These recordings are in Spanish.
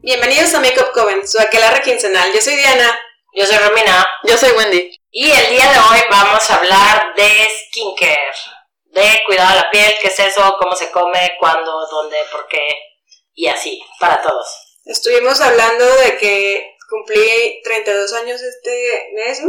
Bienvenidos a Makeup Coven, su aquelarre quincenal. Yo soy Diana. Yo soy Romina. Yo soy Wendy. Y el día de hoy vamos a hablar de skincare, de cuidado de la piel, qué es eso, cómo se come, cuándo, dónde, por qué, y así, para todos. Estuvimos hablando de que cumplí 32 años este mes.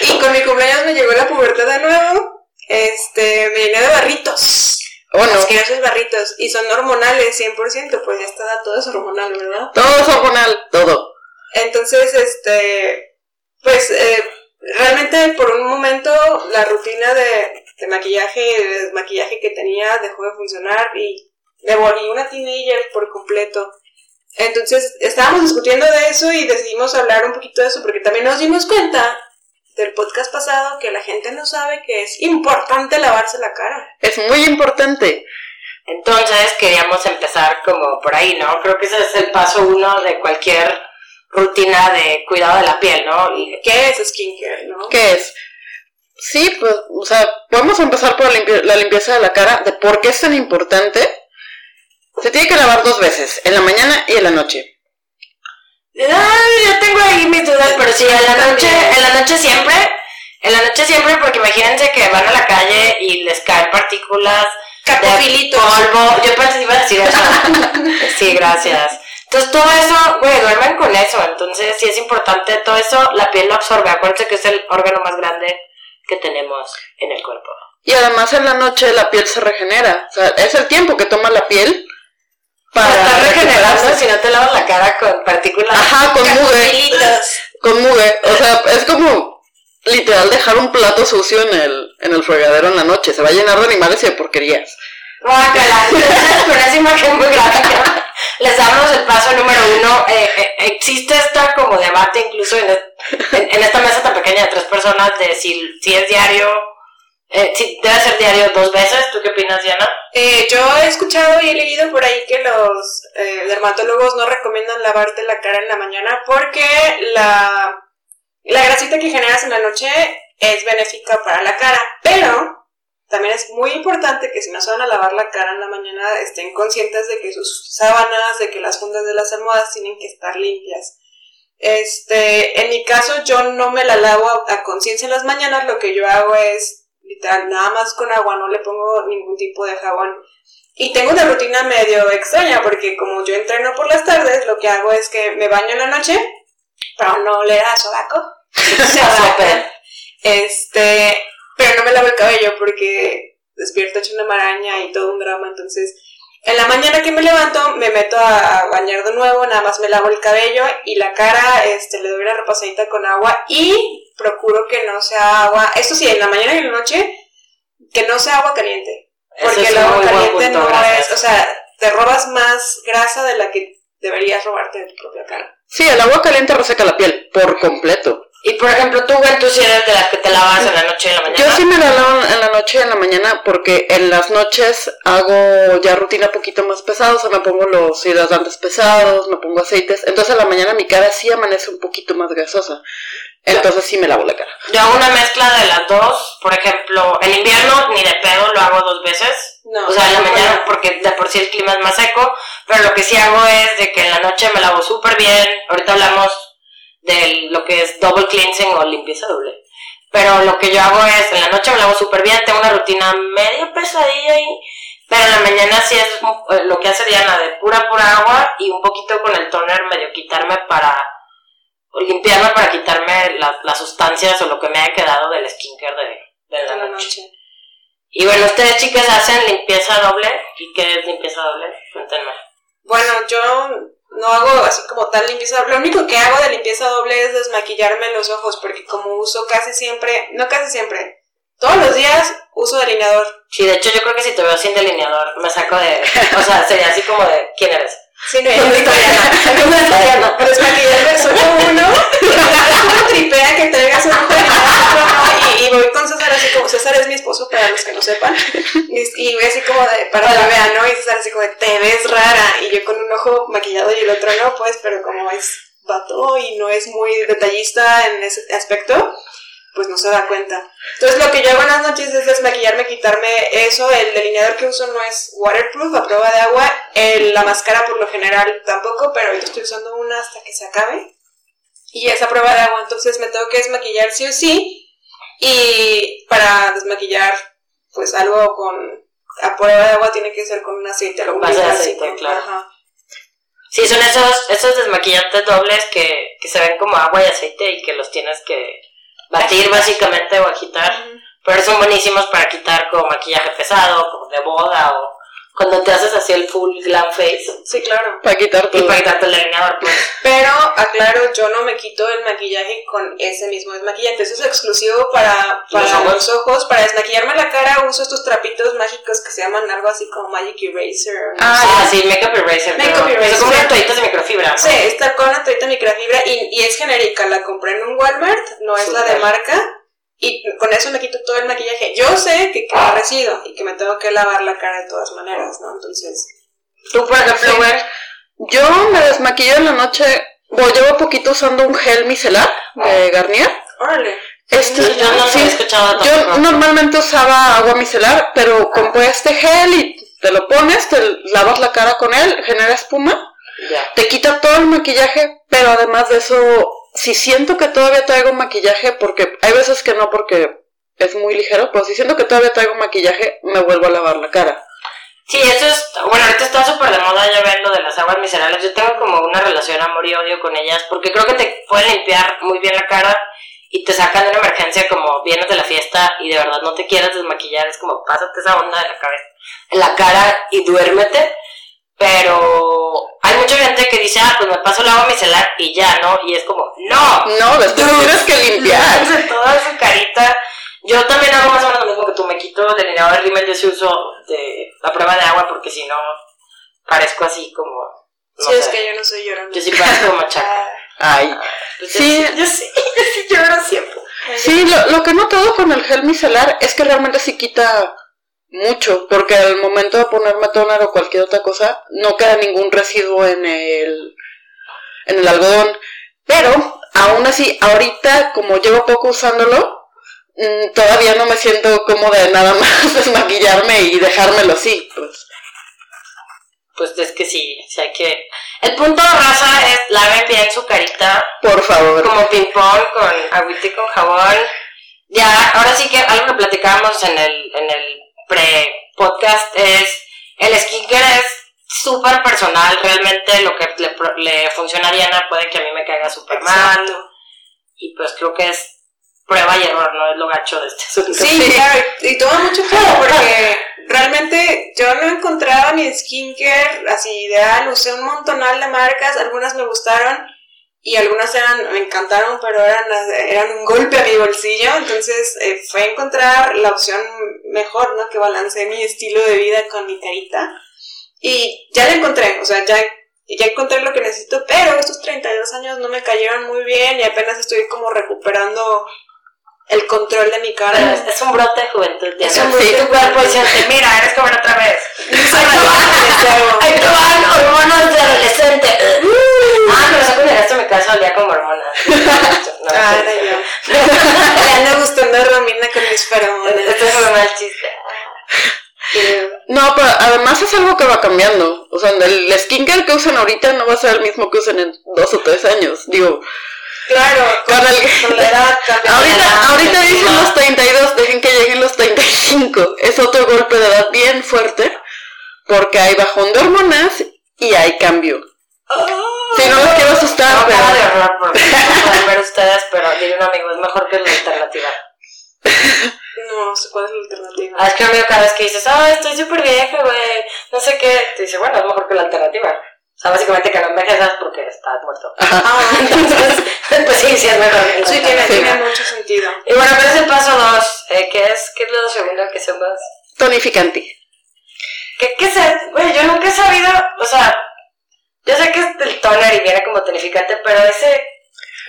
Y con mi cumpleaños me llegó la pubertad de nuevo. Este, me llené de barritos. Oh, no. Asquerosos barritos. Y son hormonales, 100%, pues ya está, todo es hormonal, ¿verdad? Todo es hormonal, todo. Entonces, este, pues eh, realmente por un momento la rutina de, de maquillaje de desmaquillaje que tenía dejó de funcionar y me volví una teenager por completo. Entonces estábamos discutiendo de eso y decidimos hablar un poquito de eso porque también nos dimos cuenta del podcast pasado que la gente no sabe que es importante lavarse la cara. Es muy importante. Entonces queríamos empezar como por ahí, ¿no? Creo que ese es el paso uno de cualquier rutina de cuidado de la piel, ¿no? Y ¿Qué es skincare, no? ¿Qué es? Sí, pues, o sea, podemos empezar por la limpieza de la cara, de por qué es tan importante. Se tiene que lavar dos veces, en la mañana y en la noche. Ay, yo tengo ahí mis dudas, pero sí, en la noche, en la noche siempre, en la noche siempre, porque imagínense que van a la calle y les caen partículas Capofilitos. de polvo. Yo pensé que iba a decir eso. sí, gracias. Entonces todo eso, güey, duermen con eso. Entonces sí es importante, todo eso la piel lo absorbe. Acuérdense que es el órgano más grande que tenemos en el cuerpo. Y además en la noche la piel se regenera. O sea, es el tiempo que toma la piel para estar regenerando si no te lavas la cara con partículas. Ajá, con. Capofilitos. Con. O sea, es como literal dejar un plato sucio en el, en el fregadero en la noche. Se va a llenar de animales y de porquerías. Guácala, con esa imagen muy gráfica les damos el paso número uno. Eh, eh, existe esta como debate incluso en, en- en esta mesa tan pequeña de tres personas de si, si es diario, eh, si debe ser diario dos veces. ¿Tú qué opinas, Diana? Eh, yo he escuchado y he leído por ahí que los eh, dermatólogos no recomiendan lavarte la cara en la mañana porque la, la grasita que generas en la noche es benéfica para la cara. Pero también es muy importante que si no se van a lavar la cara en la mañana estén conscientes de que sus sábanas, de que las fundas de las almohadas tienen que estar limpias. Este, en mi caso yo no me la lavo a conciencia en las mañanas, lo que yo hago es literal nada más con agua, no le pongo ningún tipo de jabón. Y tengo una rutina medio extraña porque como yo entreno por las tardes, lo que hago es que me baño en la noche para no oler a sobaco. Este, pero no me lavo el cabello porque despierto hecho una maraña y todo un drama, entonces en la mañana que me levanto me meto a, bañar de nuevo, nada más me lavo el cabello y la cara este le doy una repasadita con agua y procuro que no sea agua, esto sí, en la mañana y en la noche que no sea agua caliente, porque es el agua caliente punto, no gracias. es, o sea, te robas más grasa de la que deberías robarte de tu propia cara. Sí, el agua caliente reseca la piel por completo. Y por ejemplo, tú, Gwen, tú si eres de las que te lavas en la noche y en la mañana. Yo sí me la lavo en la noche y en la mañana porque en las noches hago ya rutina poquito más pesada, o sea, me pongo los hidratantes pesados, me pongo aceites, entonces en la mañana mi cara sí amanece un poquito más grasosa. Entonces sí me lavo la cara. Yo hago una mezcla de las dos. Por ejemplo, en invierno ni de pedo lo hago dos veces. No, o sea, en la mañana porque de por sí el clima es más seco. Pero lo que sí hago es de que en la noche me lavo súper bien. Ahorita hablamos de lo que es double cleansing o limpieza doble. Pero lo que yo hago es en la noche me lavo súper bien. Tengo una rutina medio pesadilla ahí. Pero en la mañana sí es eh, lo que hace Diana de pura, pura agua y un poquito con el toner medio quitarme para o limpiarme para quitarme la- las sustancias o lo que me haya quedado del skincare de, de la noche. noche. Y bueno, ustedes chicas hacen limpieza doble. ¿Y qué es limpieza doble? Cuéntenme. Bueno, yo no hago así como tal limpieza. Lo único que hago de limpieza doble es desmaquillarme los ojos, porque como uso casi siempre, no casi siempre, todos los días uso delineador. Sí, de hecho yo creo que si te veo sin delineador me saco de... O sea, sería así como de... ¿Quién eres? Sí, no, ¿Dónde y, y así como de, para que vean, ¿no? Y César así como de, te ves rara, y yo con un ojo maquillado y el otro no, pues, pero como es vato y no es muy detallista en ese aspecto, pues no se da cuenta. Entonces lo que yo hago en las noches es desmaquillarme, quitarme eso, el delineador que uso no es waterproof, a prueba de agua, el, la máscara por lo general tampoco, pero ahorita estoy usando una hasta que se acabe. Y esa prueba de agua, entonces me tengo que desmaquillar sí o sí, y para desmaquillar, pues algo con, a prueba de agua tiene que ser con un aceite, algo Base de aceite, claro. Ajá. Sí, son esos, esos desmaquillantes dobles que, que se ven como agua y aceite y que los tienes que batir básicamente o agitar. Pero son buenísimos para quitar como maquillaje pesado, como de boda o cuando te haces así el full glam face Sí, claro. Para quitar y para quitarte el delineador, pues. Pero aclaro, yo no me quito el maquillaje con ese mismo desmaquillante. Eso es exclusivo para, para ¿Los ojos? los ojos. Para desmaquillarme la cara uso estos trapitos mágicos que se llaman algo así como Magic Eraser. ¿no? Ah, sí, Makeup Eraser. Makeup eraser. Son como toallitas de microfibra. ¿no? Sí, está con una toallita microfibra y, y es genérica. La compré en un Walmart, no es la de marca. Y con eso me quito todo el maquillaje. Yo sé que queda residuo y que me tengo que lavar la cara de todas maneras, ¿no? Entonces, Tú, por ejemplo, Sí. Yo me desmaquillo en la noche, bueno, llevo poquito usando un gel micelar de Garnier. órale. Este, Sí, yo no sí, había escuchado Yo normalmente usaba agua micelar, pero compré este gel y te lo pones, te lavas la cara con él, genera espuma, ya. te quita todo el maquillaje, pero además de eso, si siento que todavía traigo maquillaje, porque hay veces que no porque es muy ligero, pero si siento que todavía traigo maquillaje, me vuelvo a lavar la cara. Sí, eso es, bueno, ahorita está súper de moda ya ven lo de las aguas miserables. Yo tengo como una relación amor y odio con ellas porque creo que te pueden limpiar muy bien la cara y te sacan de una emergencia como vienes de la fiesta y de verdad no te quieres desmaquillar. Es como pásate esa onda de la cabeza, en la cara y duérmete. Pero hay mucha gente que dice, ah, pues me paso el agua micelar y ya, ¿no? Y es como, no, No, después tienes que limpiar. Toda su carita. Yo también hago más o menos lo mismo que tú. Me quito delineador rímel, yo sí uso de la prueba de agua porque si no parezco así como. No sí, es que yo no soy llorona. Yo sí parezco machaca. Ah, Ay. Pues yo Sí. Yo sí, yo sí lloro siempre. Sí, lo, lo que he notado con el gel micelar es que realmente sí quita mucho, porque al momento de ponerme toner o cualquier otra cosa, no queda ningún residuo en el, en el algodón. Pero, aún así, ahorita, como llevo poco usándolo, mm, todavía no me siento cómoda de nada más desmaquillarme y dejármelo así, pues. Pues es que sí, sí hay que. El punto de raza es laven bien su carita Por favor. como ping pong con agüita y con jabón. Ya, ahora sí que algo que platicábamos en el, en el pre-podcast es el skincare es súper personal, realmente lo que le, le funciona a Diana puede que a mí me caiga súper mal. Y pues creo que es prueba y error, no es lo gacho de este asunto. Sí, claro, y toma mucho tiempo porque realmente yo no encontraba mi skincare así ideal, usé un montonal de marcas, algunas me gustaron y algunas eran, me encantaron, pero eran, eran un golpe a mi bolsillo, entonces eh, fue encontrar la opción mejor, ¿no? Que balancee mi estilo de vida con mi carita y ya la encontré, o sea, ya, ya encontré lo que necesito, pero estos 32 años no me cayeron muy bien y apenas estoy como recuperando el control de mi cara. es, es un brote de juventud, Diana. Es un Sí, brote tu de cuerpo dice, mira, eres joven otra vez. Ay, Ahí te van hormonas de adolescente. Ah, pero eso cuando llegaste a mi casa olía como hormonas. No, Ah, era yo. Le anda gustando a Romina con mis feromonas. Este es un mal chiste. No, pero además es algo que va cambiando. O sea, el skincare que usan ahorita no va a ser el mismo que usen en dos o tres años. Digo, Claro, con, Con el- con la edad ahorita, edad, ahorita dicen no. los 32, dejen que lleguen los 35. Es otro golpe de edad bien fuerte porque hay bajón de hormonas y hay cambio. Sí, no los quiero asustar, No, pero... de horror, porque no pueden ver ustedes, pero diría un amigo, es mejor que la alternativa. No sé cuál es la alternativa. Ah, es que un amigo cada vez que dices, ah, estoy súper vieja, güey, no sé qué, te dice, bueno, es mejor que la alternativa. O sea, básicamente que no envejeces porque estás muerto. Ah, Entonces, pues sí, sí es mejor. que la sí, tiene, tiene mucho sentido. Y bueno, pero es el paso dos, eh, que es, ¿qué es lo segundo que se más? Tonificante. ¿Qué, qué es? Güey, yo nunca he sabido, o sea, yo sé que es del toner y viene como tonificante, pero ese,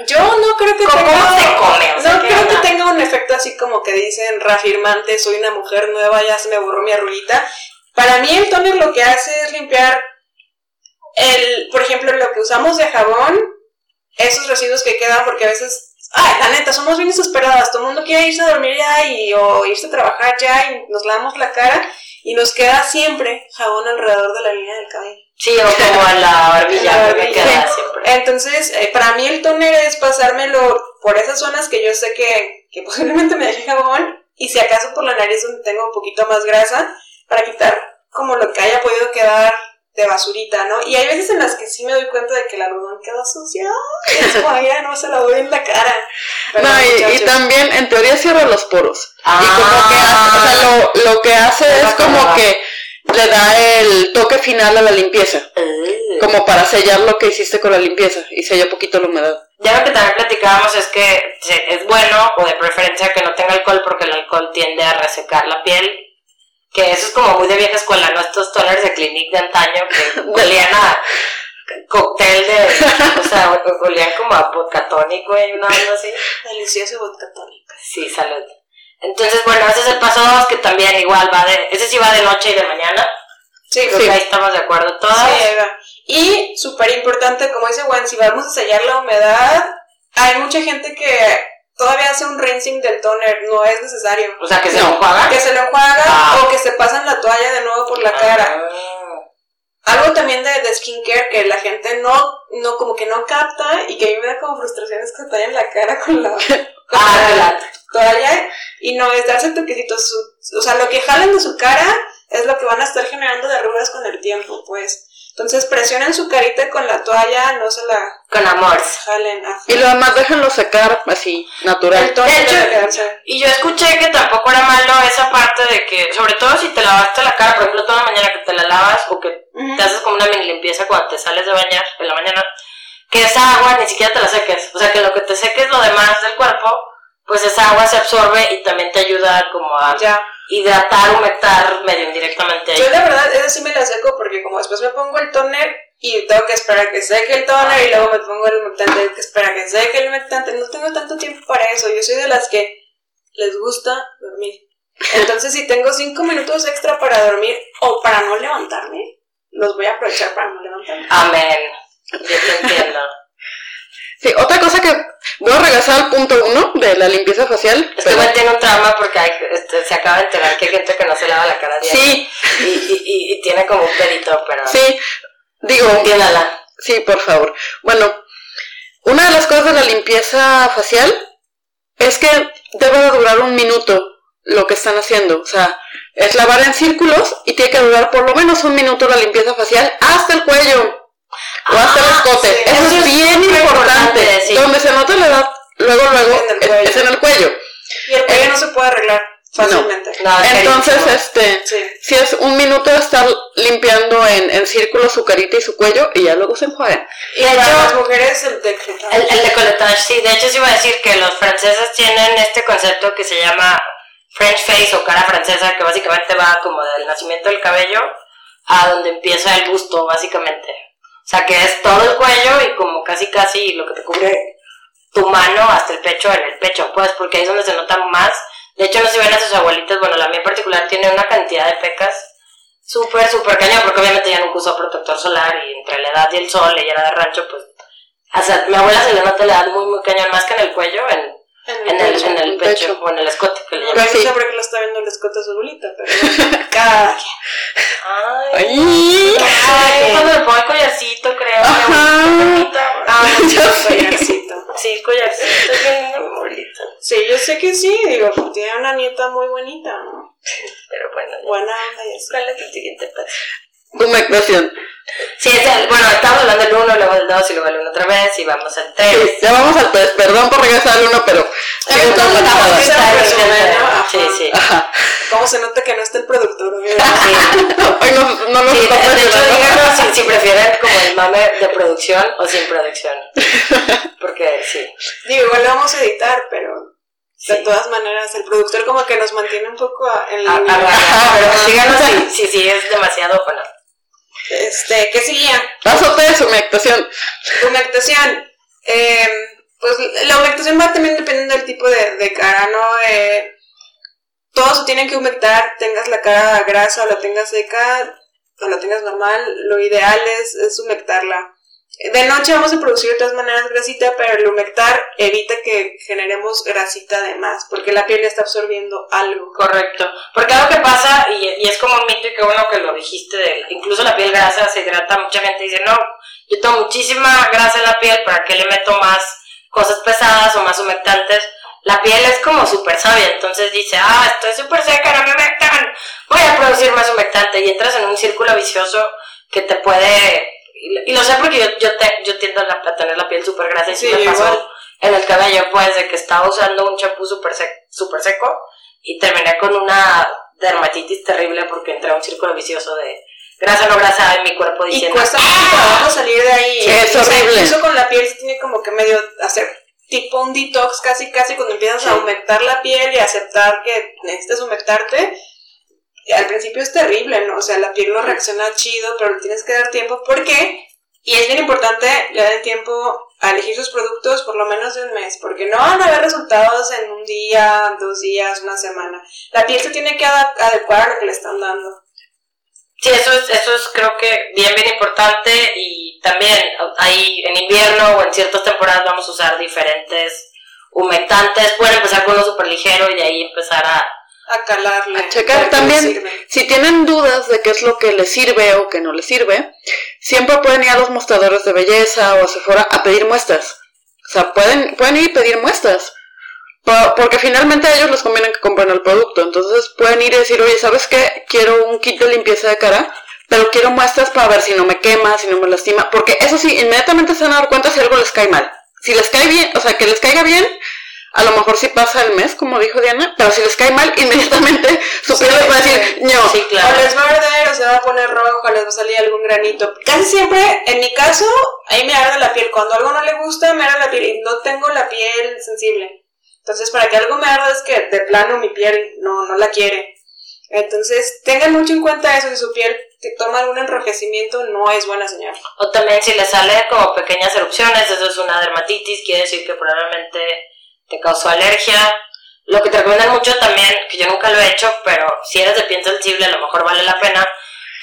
Yo no creo que ¿Cómo tenga. se come? O sea, no ¿qué creo onda? que tenga un efecto así como que dicen reafirmante, soy una mujer nueva, ya se me borró mi arruguita. Para mí el toner lo que hace es limpiar el, por ejemplo, lo que usamos de jabón, esos residuos que quedan, porque a veces ay, la neta, somos bien desesperadas, todo el mundo quiere irse a dormir ya y, o irse a trabajar ya y nos lavamos la cara y nos queda siempre jabón alrededor de la línea del cabello. Sí, o como en la barbilla, la me barbilla. queda siempre. Entonces, eh, para mí el toner es pasármelo por esas zonas que yo sé que, que posiblemente me deje jabón y si acaso por la nariz donde tengo un poquito más grasa para quitar como lo que haya podido quedar de basurita, ¿no? Y hay veces en las que sí me doy cuenta de que el algodón queda sucio y es como, mira, no se lo doy en la cara. Pero, No, y, también en teoría cierra los poros. Ah. Y como que hace, o sea, lo, lo que hace Me es como que le da el toque final a la limpieza. Uh. Como para sellar lo que hiciste con la limpieza y sella poquito la humedad. Ya lo que también platicábamos es que es bueno o de preferencia que no tenga alcohol porque el alcohol tiende a resecar la piel. Que eso es como muy de vieja escuela, ¿no? Estos toners de Clinique de antaño que olían a cóctel de... O sea, olían como a vodka tonic, güey, una onda así. Delicioso vodka tónica. Sí, salud. Entonces, bueno, ese es el paso dos que también igual va de... Ese sí va de noche y de mañana. Sí, Creo Sí. que ahí estamos de acuerdo todas. Sí, ahí va. Y súper importante, como dice Juan, si vamos a sellar la humedad, hay mucha gente que todavía hace un rinsing del toner, no es necesario. O sea, que se No. lo enjuaga. Que se lo enjuaga Ah. o que se pasan la toalla de nuevo por la cara. Ah. Algo también de, de skincare que la gente no, no, como que no capta y que a mí me da como frustraciones que se tallan la cara con la, con Ah, la la- toalla y no es darse toquecitos. su- o sea, lo que jalan de su cara es lo que van a estar generando de arrugas con el tiempo, pues. Entonces presionen su carita con la toalla, no se la Con amor. jalen. ajá. Y lo demás déjenlo secar así, natural. De hecho. Y yo escuché que tampoco era malo esa parte de que, sobre todo si te lavaste la cara, por ejemplo, toda la mañana que te la lavas o que te haces como una mini limpieza cuando te sales de bañar en la mañana, que esa agua ni siquiera te la seques. O sea, que lo que te seques lo demás del cuerpo, pues esa agua se absorbe y también te ayuda como a Ya. hidratar, humectar medio indirectamente ahí. Yo la verdad, eso sí me la seco porque como después me pongo el toner y tengo que esperar a que seque el toner y luego me pongo el humectante tengo que esperar a que seque el humectante. No tengo tanto tiempo para eso. Yo soy de las que les gusta dormir. Entonces, si tengo cinco minutos extra para dormir o para no levantarme, los voy a aprovechar para no levantarme. Amén. Yo te entiendo. Sí, otra cosa que voy a regresar al punto uno de la limpieza facial. Este pero- güey tiene un trauma porque hay, este, se acaba de enterar que hay gente que no se lava la cara diario. sí, Y, y, y, y tiene como un pedito, pero... sí, digo, Entiéndala. Sí, por favor. Bueno, una de las cosas de la limpieza facial es que debe de durar un minuto lo que están haciendo. O sea, es lavar en círculos y tiene que durar por lo menos un minuto la limpieza facial hasta el cuello o hasta el Ah, escote. sí. Eso, Eso es bien importante. importante, sí. Donde se nota la edad, luego, luego, En el es- en el cuello. Y el cuello no se puede arreglar fácilmente. No, es Entonces, carísimo. este, Sí. si es un minuto de estar limpiando en, en círculo su carita y su cuello y ya luego se enjuagan. Y de Para las hecho, mujeres el de el, el decolletage, sí, de hecho sí iba a decir que los franceses tienen este concepto que se llama French face o cara francesa, que básicamente va como del nacimiento del cabello a donde empieza el busto, básicamente. O sea, que es todo el cuello y como casi casi lo que te cubre tu mano hasta el pecho, en el pecho, pues, porque ahí es donde se nota más. De hecho, no se ven a sus abuelitas, bueno, la mía en particular tiene una cantidad de pecas súper, súper cañón, porque obviamente ya nunca usó protector solar y entre la edad y el sol, ella era de rancho, pues, o sea, mi abuela se le nota la edad muy, muy cañón, más que en el cuello, en, en el, en el el pecho, pecho. o en el escote que le No, llaman. Pues sí. sé por qué lo está viendo el escote de su abuelita, pero cada quien. Ay, Ay. cuando le pongo el collarcito, creo. Ajá. Ah, sé. collarcito. Sí, el collarcito, lindo, mi abuelita. Sí, yo sé que sí, digo, tiene una nieta muy bonita, ¿no? Pero bueno. Buena onda y así. ¿cuál es el siguiente paso? Humectación. Sí, es el, bueno, estamos hablando del 1, luego del 2 y luego del 1 otra vez y vamos al 3. Sí, ya vamos al 3. Perdón por regresar al 1, pero. No, con la no, jalada. no, sí. Está. Sí, sí. Ajá. ¿Cómo se nota que no está el productor? Hoy no, no nos Sí, está de, hecho, díganos si, si prefieren como el mame de producción o sin producción. Porque sí. Digo, igual lo vamos a editar, pero sí. de todas maneras, el productor como que nos mantiene un poco a- en A- a línea. rayar, pero díganos si, si, si es demasiado o no. Este, ¿qué seguía? Paso 3, humectación. Humectación. Eh, pues la humectación va también dependiendo del tipo de, de cara, ¿no? Eh, todos se tienen que humectar, tengas la cara grasa o la tengas seca o la tengas normal, lo ideal es, es humectarla. De noche vamos a producir de todas maneras grasita, pero el humectar evita que generemos grasita de más, porque la piel está absorbiendo algo. Correcto. Porque algo que pasa, y, es como un mito, y que bueno que lo dijiste, de, incluso la piel grasa se hidrata, mucha gente dice, no, yo tengo muchísima grasa en la piel, ¿para qué le meto más cosas pesadas o más humectantes? La piel es como súper sabia, entonces dice, ah, estoy súper seca, no me humectan, voy a producir más humectante, y entras en un círculo vicioso que te puede y, lo sé porque yo, yo, te, yo tiendo a, tener la piel súper grasa y sí, me pasó en el cabello, pues, de que estaba usando un champú súper super seco y terminé con una dermatitis terrible porque entré a un círculo vicioso de grasa no grasa en mi cuerpo diciendo... Y cuesta mucho trabajo salir de ahí. Sí, es horrible. Eso con la piel se tiene como que medio hacer tipo un detox casi casi cuando empiezas a aumentar la piel y aceptar que necesitas humectarte al principio es terrible, ¿no? O sea, la piel no reacciona chido, pero le tienes que dar tiempo. ¿Por qué? Y es bien importante le den tiempo a elegir sus productos por lo menos de un mes, porque no van a haber resultados en un día, dos días, una semana. La piel se tiene que adecuar a lo que le están dando. Sí, eso es, eso es creo que bien, bien importante y también ahí en invierno o en ciertas temporadas vamos a usar diferentes humectantes. Pueden empezar con uno súper ligero y de ahí empezar a, a calarle. A checar también, si tienen dudas de qué es lo que les sirve o que no les sirve, siempre pueden ir a los mostradores de belleza o a Sephora a pedir muestras. O sea, pueden, pueden ir y pedir muestras. Porque finalmente a ellos les conviene que compren el producto. Entonces pueden ir y decir, oye, ¿sabes qué? Quiero un kit de limpieza de cara, pero quiero muestras para ver si no me quema, si no me lastima. Porque eso sí, inmediatamente se van a dar cuenta si algo les cae mal. Si les cae bien, o sea, que les caiga bien, a lo mejor sí pasa el mes, como dijo Diana, pero si les cae mal, inmediatamente su piel les va a decir, no. Sí, claro. O les va a arder, o se va a poner rojo, o les va a salir algún granito. Casi siempre, en mi caso, ahí me arde la piel. Cuando algo no le gusta, me arde la piel y no tengo la piel sensible. Entonces, para que algo me arda es que de plano mi piel no, no la quiere. Entonces, tengan mucho en cuenta eso, si su piel toma algún enrojecimiento no es buena señal. O también si le sale como pequeñas erupciones, eso es una dermatitis, quiere decir que probablemente te causó alergia. Lo que te recomiendan mucho también, que yo nunca lo he hecho, pero si eres de piel sensible a lo mejor vale la pena,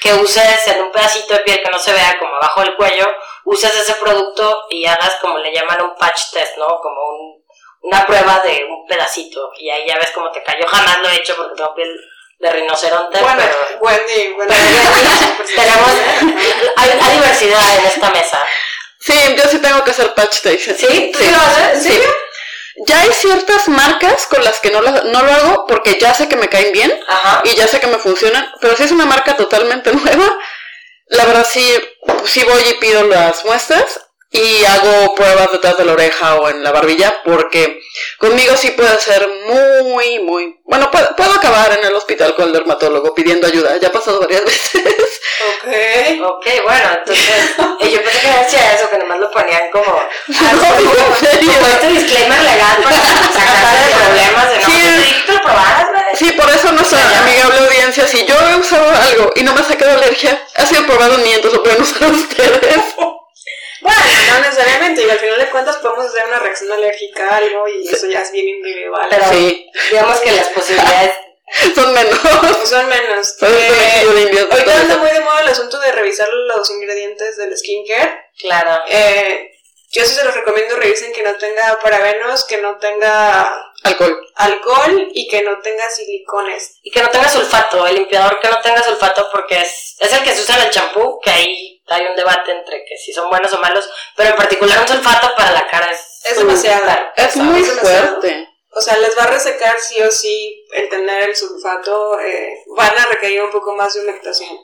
que uses en un pedacito de piel que no se vea como abajo del cuello, uses ese producto y hagas como le llaman un patch test, ¿no? Como una prueba de un pedacito y ahí ya ves cómo te cayó. Jamás lo he hecho porque tengo piel de rinoceronte, bueno, pero... Wendy, bueno, tenemos... hay, diversidad en esta mesa. Sí, yo sí tengo que hacer patch test. ¿Sí? ¿Tú sí, lo haces? ¿Sí? Ya hay ciertas marcas con las que no, no lo hago porque ya sé que me caen bien y ya sé que me funcionan, pero si es una marca totalmente nueva, la verdad sí, sí voy y pido las muestras y hago pruebas detrás de la oreja o en la barbilla porque conmigo sí puede ser muy, muy... Bueno, puedo, acabar en el hospital con el dermatólogo pidiendo ayuda, ya ha pasado varias veces. Ok. Ok, bueno, entonces eh, yo pensé que decía eso, que nomás lo ponían como... no, como, este disclaimer legal para sacar de problemas de no, sí, lo probaras, Sí, por eso no soy amigable audiencia, si yo he usado algo y no me ha sacado alergia, ha sido probado en mí, entonces lo pueden usar ustedes. Bueno, no necesariamente, y al final de cuentas podemos hacer una reacción alérgica a algo y eso ya es bien individual. Pero sí. digamos que las posibilidades son menos. Son menos. Eh, ahorita anda muy de moda el asunto de revisar los ingredientes del skincare. Claro. Eh, yo sí se los recomiendo, revisen que no tenga parabenos, que no tenga alcohol. Alcohol y que no tenga silicones. Y que no tenga sulfato, el limpiador que no tenga sulfato porque es, es el que se usa en el champú, que ahí hay un debate entre que si son buenos o malos, pero en particular un sulfato para la cara es, es demasiado. Es muy fuerte. O sea, les va a resecar sí o sí el tener el sulfato, eh, van a requerir un poco más de humectación.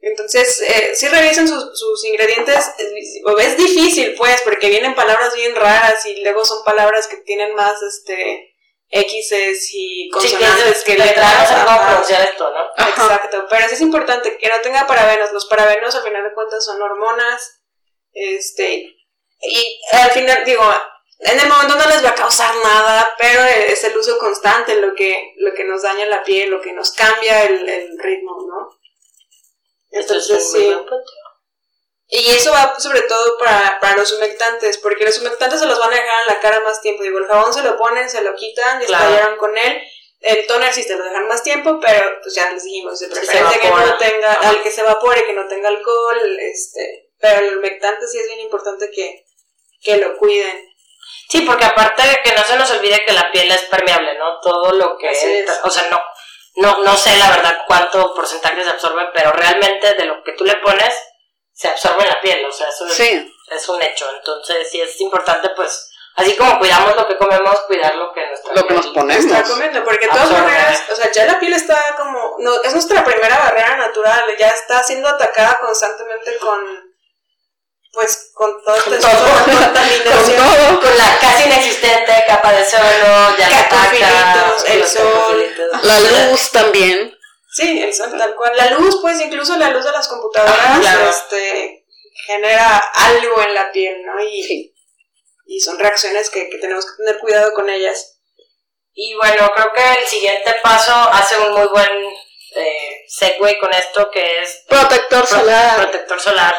Entonces, eh, si revisen sus, sus ingredientes, es difícil pues, porque vienen palabras bien raras y luego son palabras que tienen más, este, X's y consonantes que, letras. pronunciar esto, ¿no? Exacto, pero sí es importante que no tenga parabenos. Los parabenos al final de cuentas son hormonas, este, y al final, digo, en el momento no les va a causar nada, pero es el uso constante lo que, lo que nos daña la piel, lo que nos cambia el, el ritmo, ¿no? Entonces, sí. Y eso va sobre todo para, para, los humectantes, porque los humectantes se los van a dejar en la cara más tiempo. Digo, el jabón se lo ponen, se lo quitan, claro. con él. El toner sí te lo dejan más tiempo, pero pues ya les dijimos, de preferencia que no tenga, al que se evapore, que no tenga alcohol, este, pero el humectante sí es bien importante que, que lo cuiden. Sí, porque aparte de que no se nos olvide que la piel es permeable, ¿no? Todo lo que Así entra- es. o sea, no, no, no sé la verdad cuánto porcentaje se absorbe, pero realmente de lo que tú le pones se absorbe en la piel, o sea, eso es, Sí. es un hecho. Entonces, sí es importante, pues, así como cuidamos lo que comemos, cuidar lo que nuestra Lo que nos ponemos. Está comiendo, porque de todas maneras, o sea, ya la piel está como, no, es nuestra primera barrera natural, ya está siendo atacada constantemente con, pues, con todo este todo. Con todo. Con la casi inexistente capa de ozono, ya el sol. La luz también. Sí, el sol tal cual. La luz, pues, incluso la luz de las computadoras, claro. este, genera algo en la piel, ¿no? Y, Sí. y son reacciones que, que tenemos que tener cuidado con ellas. Y bueno, creo que el siguiente paso hace un muy buen eh, segue con esto que es Protector pro- solar. protector solar.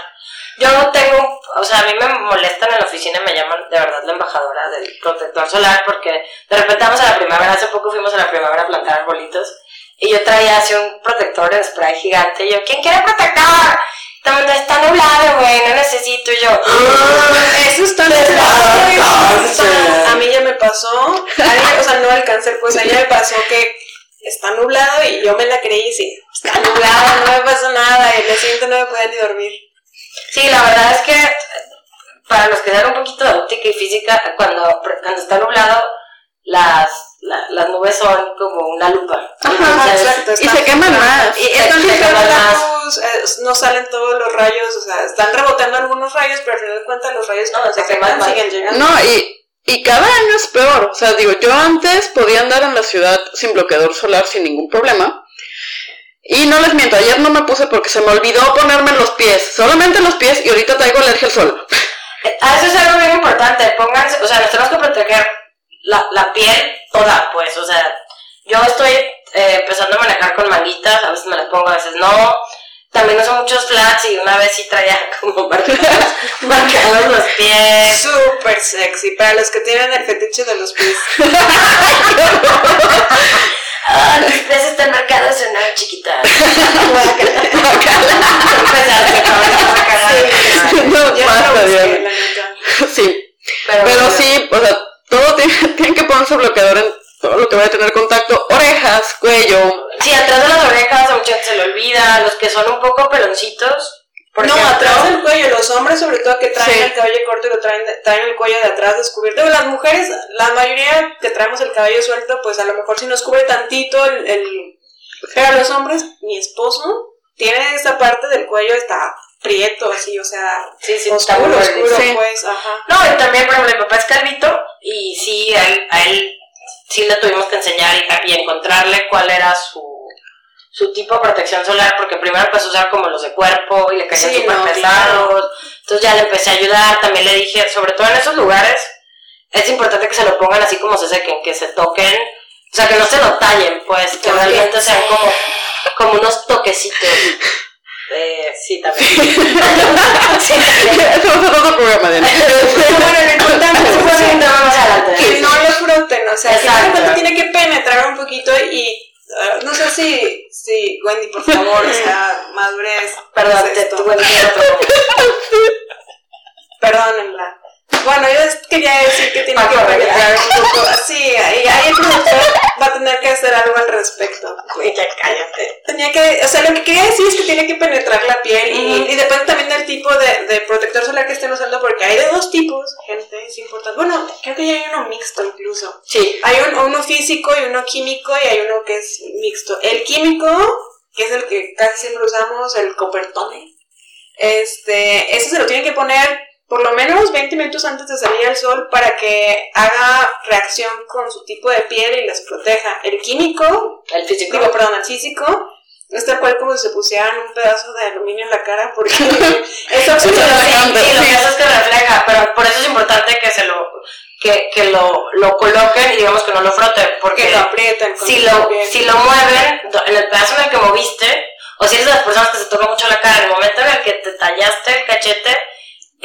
Yo no tengo, o sea, a mí me molestan en la oficina, me llaman de verdad la embajadora del protector solar porque de repente vamos a la primavera, hace poco fuimos a la primavera a plantar arbolitos y yo traía así un protector en spray gigante y yo, ¿quién quiere protector? Mundo, está nublado, güey, no necesito y yo. Eso está Cáncer. A mí ya me pasó, a o sea, no el cáncer, pues a mí ya me pasó que está nublado y yo me la creí y sí, está nublado, no me pasó nada y día siguiente no me podía ni dormir. Sí, la verdad es que para los que saben un poquito de óptica y física, cuando, cuando está nublado, las, la- las nubes son como una lupa. Ajá, Entonces, exacto. y se queman más. Y Se- es donde se queman más. luz, eh, no salen todos los rayos, o sea, están rebotando algunos rayos, pero al final de cuentas los rayos No, cuando se se queman queman más. siguen llegando. No, y, y cada año es peor. O sea, digo, yo antes podía andar en la ciudad sin bloqueador solar sin ningún problema. Y no les miento, ayer no me puse porque se me olvidó ponerme en los pies. Solamente en los pies y ahorita traigo alergia al sol. ah, eso es algo bien importante. Pónganse, o sea, nos tenemos que proteger la, la piel toda, pues. O sea, yo estoy eh, empezando a manejar con manguitas, a veces me las pongo, a veces no. También uso muchos flats y una vez sí traía como marcados, marcados los pies. Súper sexy, para los que tienen el fetiche de los pies. Ah, los pies están marcados en una chiquita. No, Ya basta, lo busqué, Diana. la neta. Sí, Pero, pero sí, o sea, todo tiene, tienen que ponerse bloqueador en todo lo que vaya a tener contacto. Orejas, cuello. Sí, atrás de las orejas a mucha gente se le olvida, los que son un poco peloncitos. Por no, ejemplo, atrás del cuello, los hombres sobre todo que traen Sí. el cabello corto y lo traen, traen el cuello de atrás descubierto. Las mujeres, la mayoría que traemos el cabello suelto, pues a lo mejor sí nos cubre tantito el... el- Pero los hombres, mi esposo, tiene esa parte del cuello, está prieto así, o sea, Sí, sí, está oscuro, muy oscuro, sí. pues, ajá. No, y también, por ejemplo, mi papá es calvito y sí, a él, a él sí le tuvimos que enseñar y, y encontrarle cuál era su, su tipo de protección solar, porque primero empezó a usar como los de cuerpo y le caían Sí, súper no, pesados. Entonces ya le empecé a ayudar, también le dije, sobre todo en esos lugares, es importante que se lo pongan así como se sequen, que se toquen, o sea, que no se lo tallen, pues, que También, realmente sean como, como unos toquecitos. Eh, sí, también. sí, también. Otro programa. Pero bueno, lo importante es que- no lo froten, o sea, que Exacto. de repente tiene que penetrar un poquito y ah, no sé si, si Wendy, por favor, o sea, madurez. Perdón, ¿qué es te tuve que Perdónenla. Bueno, yo quería decir que tiene que penetrar un poco así, y ahí el productor va a tener que hacer algo al respecto. Ya cállate. Tenía que, o sea, lo que quería decir es que tiene que penetrar la piel y, y depende también del tipo de, de protector solar que estén usando, porque hay de dos tipos, gente, es importante. Bueno, creo que ya hay uno mixto incluso. Sí. Hay un, uno físico y uno químico y hay uno que es mixto. El químico, que es el que casi siempre usamos, el copertone, este, ese se lo tienen que poner por lo menos 20 minutos antes de salir al sol para que haga reacción con su tipo de piel y les proteja. El químico, El físico. digo, perdón, el físico, es tal cual como si se pusieran un pedazo de aluminio en la cara porque es sí, lo que hace es que refleja, pero por eso es importante que se lo que, que lo, lo coloquen y digamos que no lo froten, porque que lo aprietan. si lo, si lo mueven en el pedazo en el que moviste, o si eres de las personas que se toca mucho la cara, en el momento en el que te tallaste el cachete,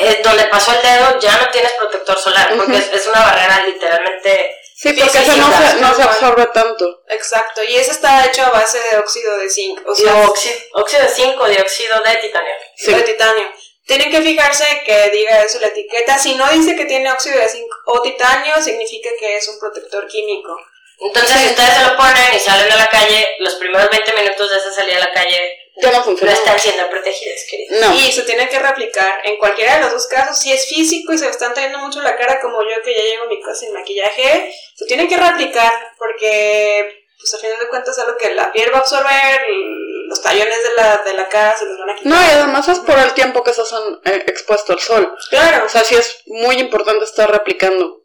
es donde pasó el dedo, ya no tienes protector solar, porque es, es una barrera literalmente... Sí, porque sí, no, se, no se absorbe tanto. Exacto, y ese está hecho a base de óxido de zinc, o sea, Dióxido, óxido de zinc o dióxido de titanio. Sí. de titanio. tienen que fijarse que diga eso la etiqueta. Si no dice que tiene óxido de zinc o titanio, significa que es un protector químico. Entonces, si ustedes se lo ponen y salen a la calle, los primeros 20 minutos de esa salida a la calle Ya no no funciona. están siendo protegidas, queridos. No. Y se tiene que reaplicar en cualquiera de los dos casos. Si es físico y se están teniendo mucho la cara, como yo que ya llego a mi casa sin maquillaje, se tiene que reaplicar porque, pues, al final de cuentas, es algo que la piel va a absorber, y los tallones de la, de la cara se los van a quitar. No, y además es por el tiempo que estás eh, expuesto al sol. Claro. O sea, sí es muy importante estar replicando.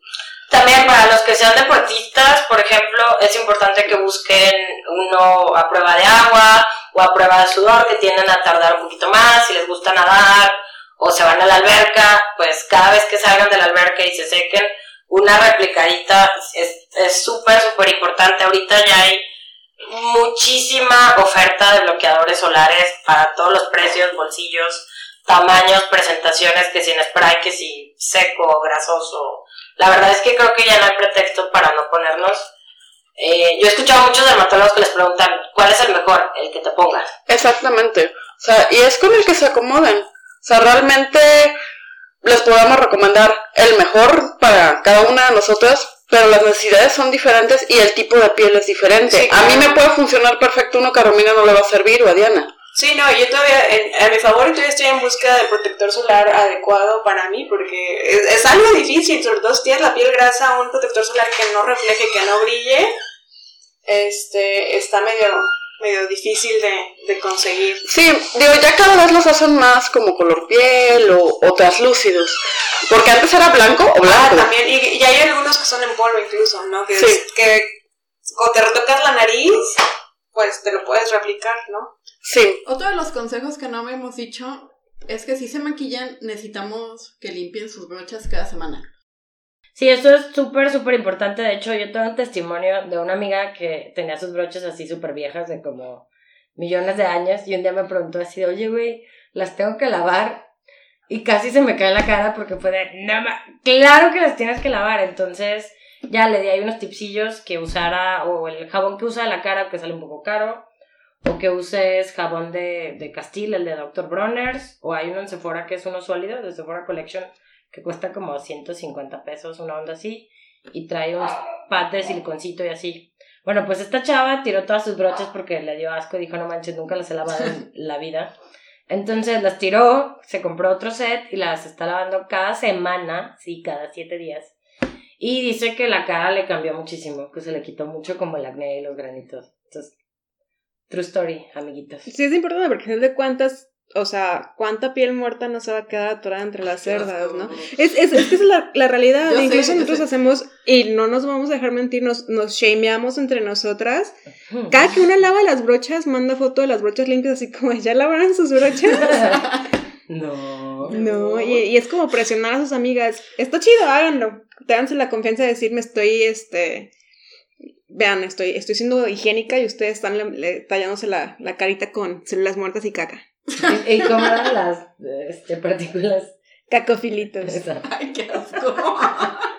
También para los que sean deportistas, por ejemplo, es importante que busquen uno a prueba de agua o a prueba de sudor, que tienden a tardar un poquito más, si les gusta nadar o se van a la alberca, pues cada vez que salgan de la alberca y se sequen, una replicadita es súper, súper importante. Ahorita ya hay muchísima oferta de bloqueadores solares para todos los precios, bolsillos, tamaños, presentaciones, que si en spray, que si seco grasoso. La verdad es que creo que ya no hay pretexto para no ponernos. Eh, yo he escuchado muchos dermatólogos que les preguntan, ¿cuál es el mejor? El que te pongas. Exactamente. O sea, y es con el que se acomoden. O sea, realmente les podemos recomendar el mejor para cada una de nosotras, pero las necesidades son diferentes y el tipo de piel es diferente. Sí, A mí me puede funcionar perfecto uno que a Romina no le va a servir o a Diana. Sí, no, yo todavía, en, a mi favor, todavía estoy en busca del protector solar adecuado para mí, porque es, es algo difícil, sobre todo si tienes la piel grasa, un protector solar que no refleje, que no brille, este, está medio, medio difícil de, de conseguir. Sí, digo, ya cada vez los hacen más como color piel o, o translúcidos. Porque antes era blanco o Ah, blanco. también, y, y hay algunos que son en polvo incluso, ¿no? Que, Sí. es- que o te retocas la nariz, pues te lo puedes replicar, ¿no? Sí, Otro de los consejos que no me hemos dicho es que si se maquillan necesitamos que limpien sus brochas cada semana. Sí, eso es súper, súper importante. De hecho, yo tengo un testimonio de una amiga que tenía sus broches así súper viejas de como millones de años y un día me preguntó así, oye, güey, las tengo que lavar y casi se me cae la cara porque fue de, no, claro que las tienes que lavar. Entonces, ya le di ahí unos tipsillos que usara o el jabón que usa de la cara que sale un poco caro o que uses jabón de, de Castile, el de Dr. Bronner's o hay uno en Sephora que es uno sólido de Sephora Collection que cuesta como 150 pesos, una onda así, y trae un pad de siliconcito y así. Bueno, pues esta chava tiró todas sus broches porque le dio asco y dijo, no manches, nunca las he lavado en la vida. Entonces las tiró, se compró otro set y las está lavando cada semana, sí, cada siete días. Y dice que la cara le cambió muchísimo, que se le quitó mucho como el acné y los granitos. Entonces, true story, amiguitos. Sí, es importante porque de cuentas, o sea, cuánta piel muerta no se va a quedar atorada entre las cerdas, ¿no? Es, es, es que es la, la realidad. Yo Incluso nosotros sé. hacemos, y no nos vamos a dejar mentir, nos, nos shameamos entre nosotras. Cada que una lava las brochas, manda foto de las brochas limpias, así como, ¿ya lavaron sus brochas? no. No, y, y es como presionar a sus amigas. Está chido, háganlo. Ténganse la confianza de decirme, estoy, este. Vean, estoy, estoy siendo higiénica y ustedes están le- le- tallándose la, la carita con células muertas y caca. ¿Y, y cómo eran las este, partículas? Cacofilitos. Exacto. Ay, qué asco.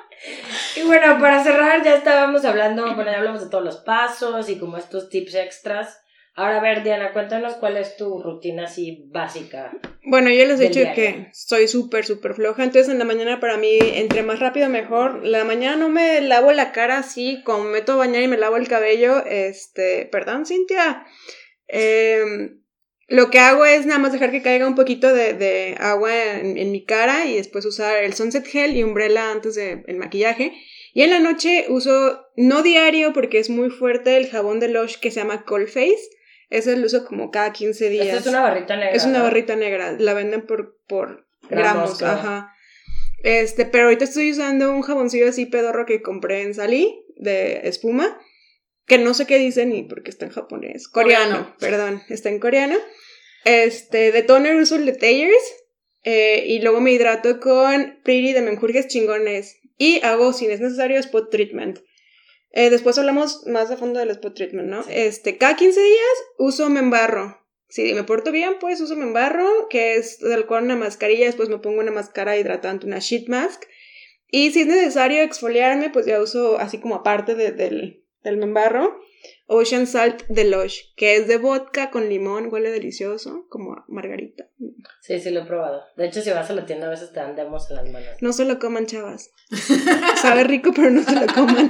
Y bueno, para cerrar, ya estábamos hablando, bueno, ya hablamos de todos los pasos y como estos tips extras. Ahora, a ver, Diana, cuéntanos cuál es tu rutina así básica. Bueno, yo les he dicho diario. que soy súper, súper floja. Entonces, en la mañana para mí, entre más rápido mejor. La mañana no me lavo la cara así, como me meto a bañar y me lavo el cabello. Este, perdón, Cintia. Em, lo que hago es nada más dejar que caiga un poquito de, de agua en, en mi cara y después usar el Sunset Gel y Umbrella antes del maquillaje. Y en la noche uso, no diario porque es muy fuerte, el jabón de Lush que se llama Cold Face. Ese lo uso como cada 15 días. Esta es una barrita negra. Es una barrita negra, la venden por, por Gramos, gramos, claro. ajá. Este, pero ahorita estoy usando un jaboncillo así pedorro que compré en Salí, de espuma, que no sé qué dice ni porque está en japonés. Coreano, Coreano. perdón, está en coreano. Este, de toner uso el de Tayers, eh, y luego me hidrato con Pretty de menjurjes chingones. Y hago, si es necesario, spot treatment. Eh, después hablamos más a fondo del spot treatment, ¿no? Sí. Este, cada 15 días uso membarro. Si me porto bien, pues uso membarro, que es del cual una mascarilla, después me pongo una máscara hidratante, una sheet mask. Y si es necesario exfoliarme, pues ya uso así como aparte de- del, del Membarro. Ocean Salt de Lush, que es de vodka con limón, huele delicioso, como a margarita. Sí, sí, lo he probado. De hecho, si vas a la tienda, a veces te dan demos en las manos. No se lo coman, chavas. Sabe rico, pero no se lo coman.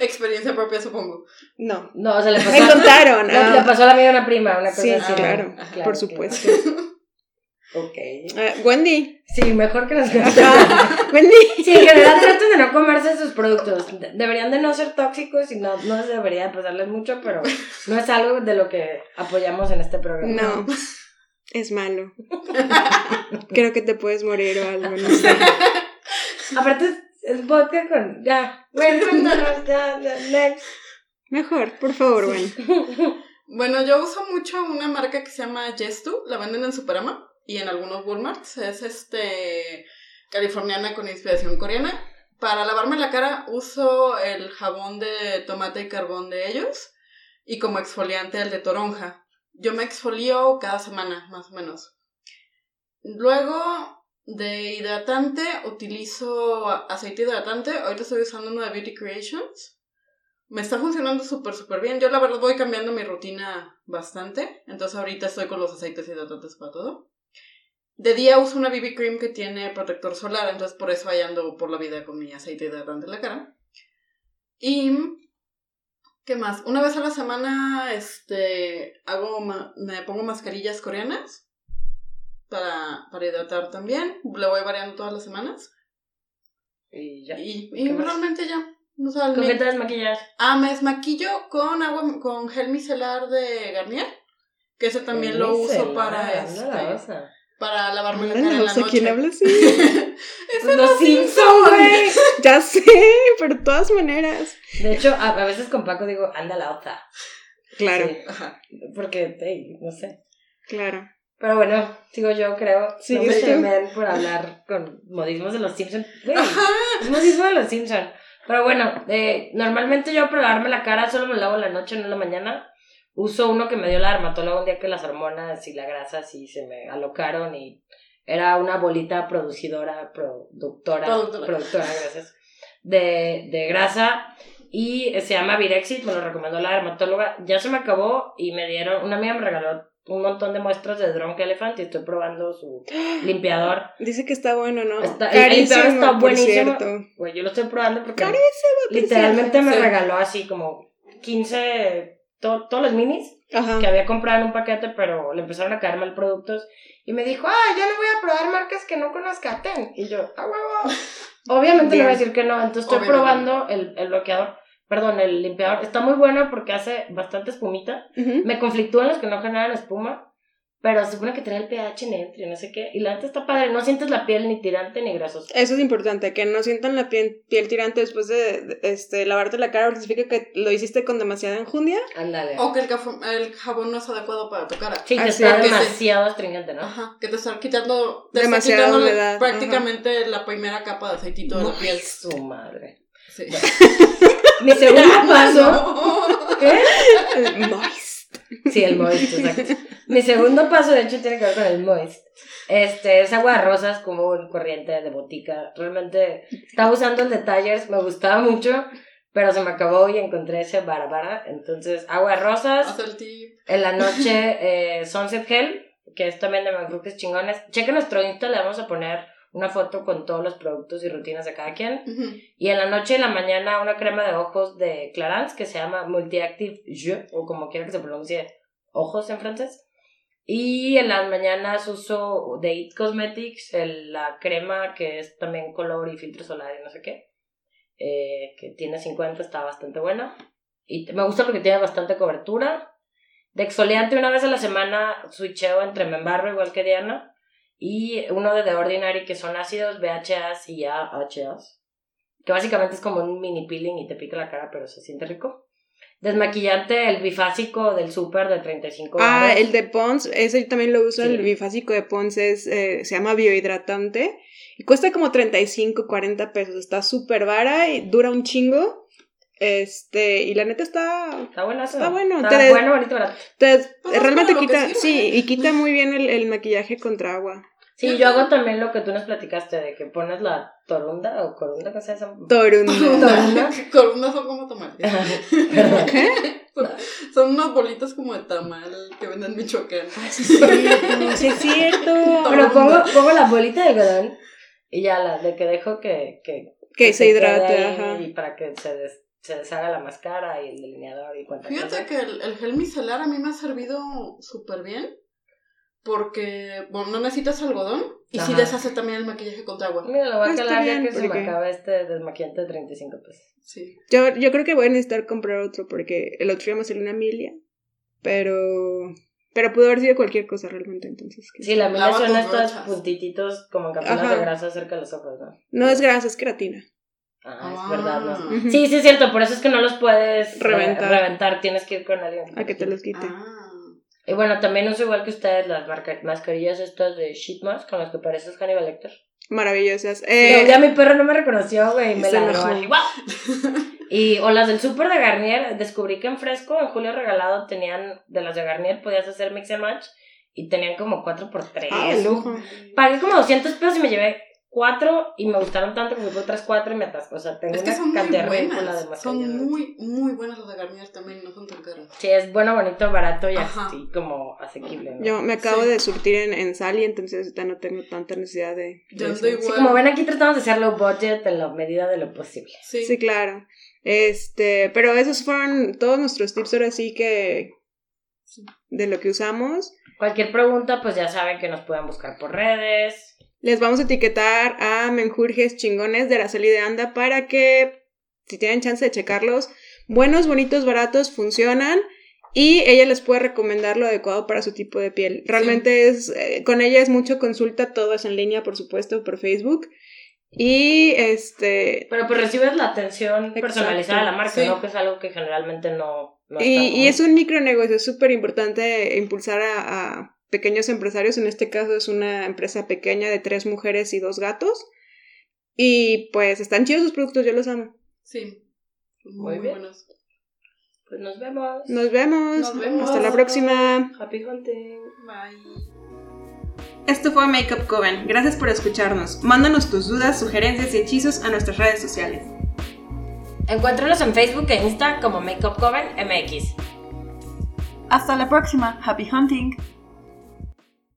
Experiencia propia, supongo. No. No, o sea, le pasó, Me contaron. le, ah. le pasó a la amiga de una prima, una cosa Sí, así. claro, Claro por que- supuesto. Ok. Ah, Wendy. Sí, mejor que las Ajá. Wendy. Sí, en general traten de no comerse sus productos. De- Deberían de no ser tóxicos y no, no se debería pasarles mucho, pero no es algo de lo que apoyamos en este programa. No. Es malo. Creo que te puedes morir o algo, no sé. Aparte es, vodka con... Ya, bueno, cuéntanos, ya, ya, next. Mejor, por favor, Wendy. Bueno, yo uso mucho una marca que se llama Gestu, la venden en Superama y en algunos Walmarts. Es este californiana con inspiración coreana. Para lavarme la cara uso el jabón de tomate y carbón de ellos y como exfoliante el de toronja. Yo me exfolio cada semana, más o menos. Luego de hidratante utilizo aceite hidratante. Ahorita estoy usando uno de Beauty Creations. Me está funcionando súper, súper bien. Yo la verdad voy cambiando mi rutina bastante. Entonces ahorita estoy con los aceites hidratantes para todo. De día uso una BB Cream que tiene protector solar. Entonces por eso ahí ando por la vida con mi aceite hidratante en la cara. Y... ¿Qué más? Una vez a la semana, este, hago, ma- me pongo mascarillas coreanas para, para hidratar también. Le voy variando todas las semanas. Y ya. Y, ¿Qué y realmente ya. O sea, ¿Con qué te desmaquillas? Ah, me desmaquillo con agua, con gel micelar de Garnier. Que ese también lo uso para este, para lavarme la cara en la sea, ¿quién noche. habla así? Pues los Simpson, güey. ya sé, pero de todas maneras. De hecho, a, a veces con Paco digo, anda la otra. Claro, Sí, Ajá. porque, hey, no sé. claro. Pero bueno, sigo yo, creo. Sí, no me sí. temen por hablar con modismos de los Simpsons. Güey, es modismo de los Simpsons. Pero bueno, eh, normalmente yo para lavarme la cara solo me lavo en la noche, no en la mañana. Uso uno que me dio la dermatóloga un día que las hormonas y la grasa sí se me alocaron y era una bolita producidora, productora, Productora. productora, gracias, de, de grasa y se llama Virexit, me lo recomendó la dermatóloga. Ya se me acabó y me dieron, una amiga me regaló un montón de muestras de Drunk Elephant y estoy probando su limpiador. Dice que está bueno, ¿no? Está- el- el está por buenísimo. Güey, yo lo estoy probando porque Carísimo, literalmente me regaló así como 15, to- todos los minis Ajá. que había comprado en un paquete, pero le empezaron a caer mal productos. Y me dijo, ah, ya no voy a probar marcas que no conozca, ten. Y yo, ah, huevo. Obviamente le voy a decir que no, entonces estoy Obviamente. probando el, el bloqueador, perdón, el limpiador. Está muy bueno porque hace bastante espumita. Me conflictúan los que no generan espuma, pero se supone que trae el pH neutro y no sé qué. Y la neta está padre, no sientes la piel ni tirante ni grasosa. Eso es importante, que no sientan la piel, piel tirante después de, de, este, lavarte la cara, porque significa que lo hiciste con demasiada enjundia. Ándale. O que el, el jabón no es adecuado para tu cara. Sí, que Así está es. demasiado astringente, ¿no? Ajá, que te están quitando, te Demasiada está quitando humedad, prácticamente la primera capa de aceitito de la piel. Su madre. Sí. Mi segundo paso. No. ¿Qué? Sí, el moist, exacto. Mi segundo paso, de hecho, tiene que ver con el moist. Este, es agua de rosas como un corriente de botica. Realmente estaba usando el de Tallers, me gustaba mucho, pero se me acabó y encontré ese barabara. Entonces, agua de rosas. El tip. En la noche, eh, Sunset Gel, que es también de Manfruques chingones. Cheque nuestro Insta, le vamos a poner una foto con todos los productos y rutinas de cada quien. Y en la noche y en la mañana una crema de ojos de Clarins que se llama Multi-Active Jeux, o como quiera que se pronuncie, ojos en francés. Y en las mañanas uso de It Cosmetics el- la crema que es también color y filtro solar y no sé qué. eh, que tiene 50, está bastante buena. Y me gusta porque tiene bastante cobertura. De exfoliante una vez a la semana switcheo entre Membarro igual que Diana. Y uno de The Ordinary que son ácidos BHAs y AHAs. Que básicamente es como un mini peeling y te pica la cara, pero se siente rico. Desmaquillante, el bifásico del super de 35 Ah, el de Pons, ese yo también lo uso, Sí. el bifásico de Pons es, eh, se llama biohidratante y cuesta como 35, 40 pesos, está súper vara y dura un chingo, este, y la neta está, Está bueno eso. Está bueno, Está te bueno, bonito, barato. te- Pues es realmente quita, sí, y quita muy bien el, el maquillaje contra agua. Sí, yo hago también lo que tú nos platicaste, de que pones la torunda o corunda, ¿qué es eso? Torunda. Torunda. Columnas son como tamales. Perdón. Son, son unas bolitas como de tamal que venden en Michoacán. Sí, es cierto. Sí, es cierto. Pero pongo, pongo la bolita de algodón y ya la de que dejo que, que, Que se quede hidrate, ajá. Y para que se, des- se deshaga la máscara y el delineador y cuanta Fíjate cosa. que el, el gel micelar a mí me ha servido súper bien. Porque, bueno, no necesitas algodón y sí Ajá. deshace también el maquillaje contra agua. Mira, lo voy a calar ya que se me porque- acaba este desmaquillante de 35 pesos. Sí. Yo, yo creo que voy a necesitar comprar otro porque el otro día me salió una milia. Pero. Pero pudo haber sido cualquier cosa realmente, entonces. ¿qué? Sí, la mía Lava son estos puntititos como cápsulas Ajá. de grasa cerca de los ojos, ¿no? No es grasa, es queratina. Ah, es Ah. verdad, ¿no? Ujú. Sí, sí es cierto, por eso es que no los puedes eh, Reventar. reventar, tienes que ir con alguien. A que te los quite. Ah. Y bueno, también uso igual que ustedes las mascarillas estas de sheet mask con las que pareces Hannibal Lecter. Maravillosas. Y Eh, mi perro no me reconoció, güey, y me así, ¡guau! Y, o las del super de Garnier, descubrí que en fresco, en julio regalado, tenían, de las de Garnier, podías hacer mix and match, y tenían como 4x3. ah, lujo. Pagué como 200 pesos y me llevé 4 y me gustaron tanto que me fui otras 4 y me atasco. O sea, tengo Es que una son muy cantidad buenas. de Son muy, muy buenas las de Garnier también, no son tan caras. Sí, es bueno, bonito, barato y Ajá. así como asequible. ¿no? Yo me acabo Sí. de surtir en, en Sally, entonces ahorita no tengo tanta necesidad de. Yo ando eso. Sí, igual. como ven aquí tratamos de hacer low budget en la medida de lo posible. Sí. Sí, claro. Este, pero esos fueron todos nuestros tips ahora sí que de lo que usamos. Cualquier pregunta, pues ya saben que nos pueden buscar por redes. Les vamos a etiquetar a menjurjes chingones de Araceli de Anda para que, si tienen chance de checarlos, buenos, bonitos, baratos, funcionan y ella les puede recomendar lo adecuado para su tipo de piel. Realmente es, eh, con ella es mucho consulta, todo es en línea, por supuesto, por Facebook. Y este, Pero pues recibes la atención Exacto. personalizada de la marca, Sí. ¿no? Que es algo que generalmente no, y, es un micronegocio, es súper importante impulsar a, a pequeños empresarios. En este caso es una empresa pequeña de tres mujeres y dos gatos. Y pues están chidos sus productos, yo los amo. Sí. Muy, bien. buenos. Pues nos vemos. Nos vemos. Nos vemos. Hasta la próxima. Happy hunting. Bye. Esto fue Makeup Coven. Gracias por escucharnos. Mándanos tus dudas, sugerencias y hechizos a nuestras redes sociales. Encuéntranos en Facebook e Insta como Makeup Coven MX. Hasta la próxima. Happy hunting.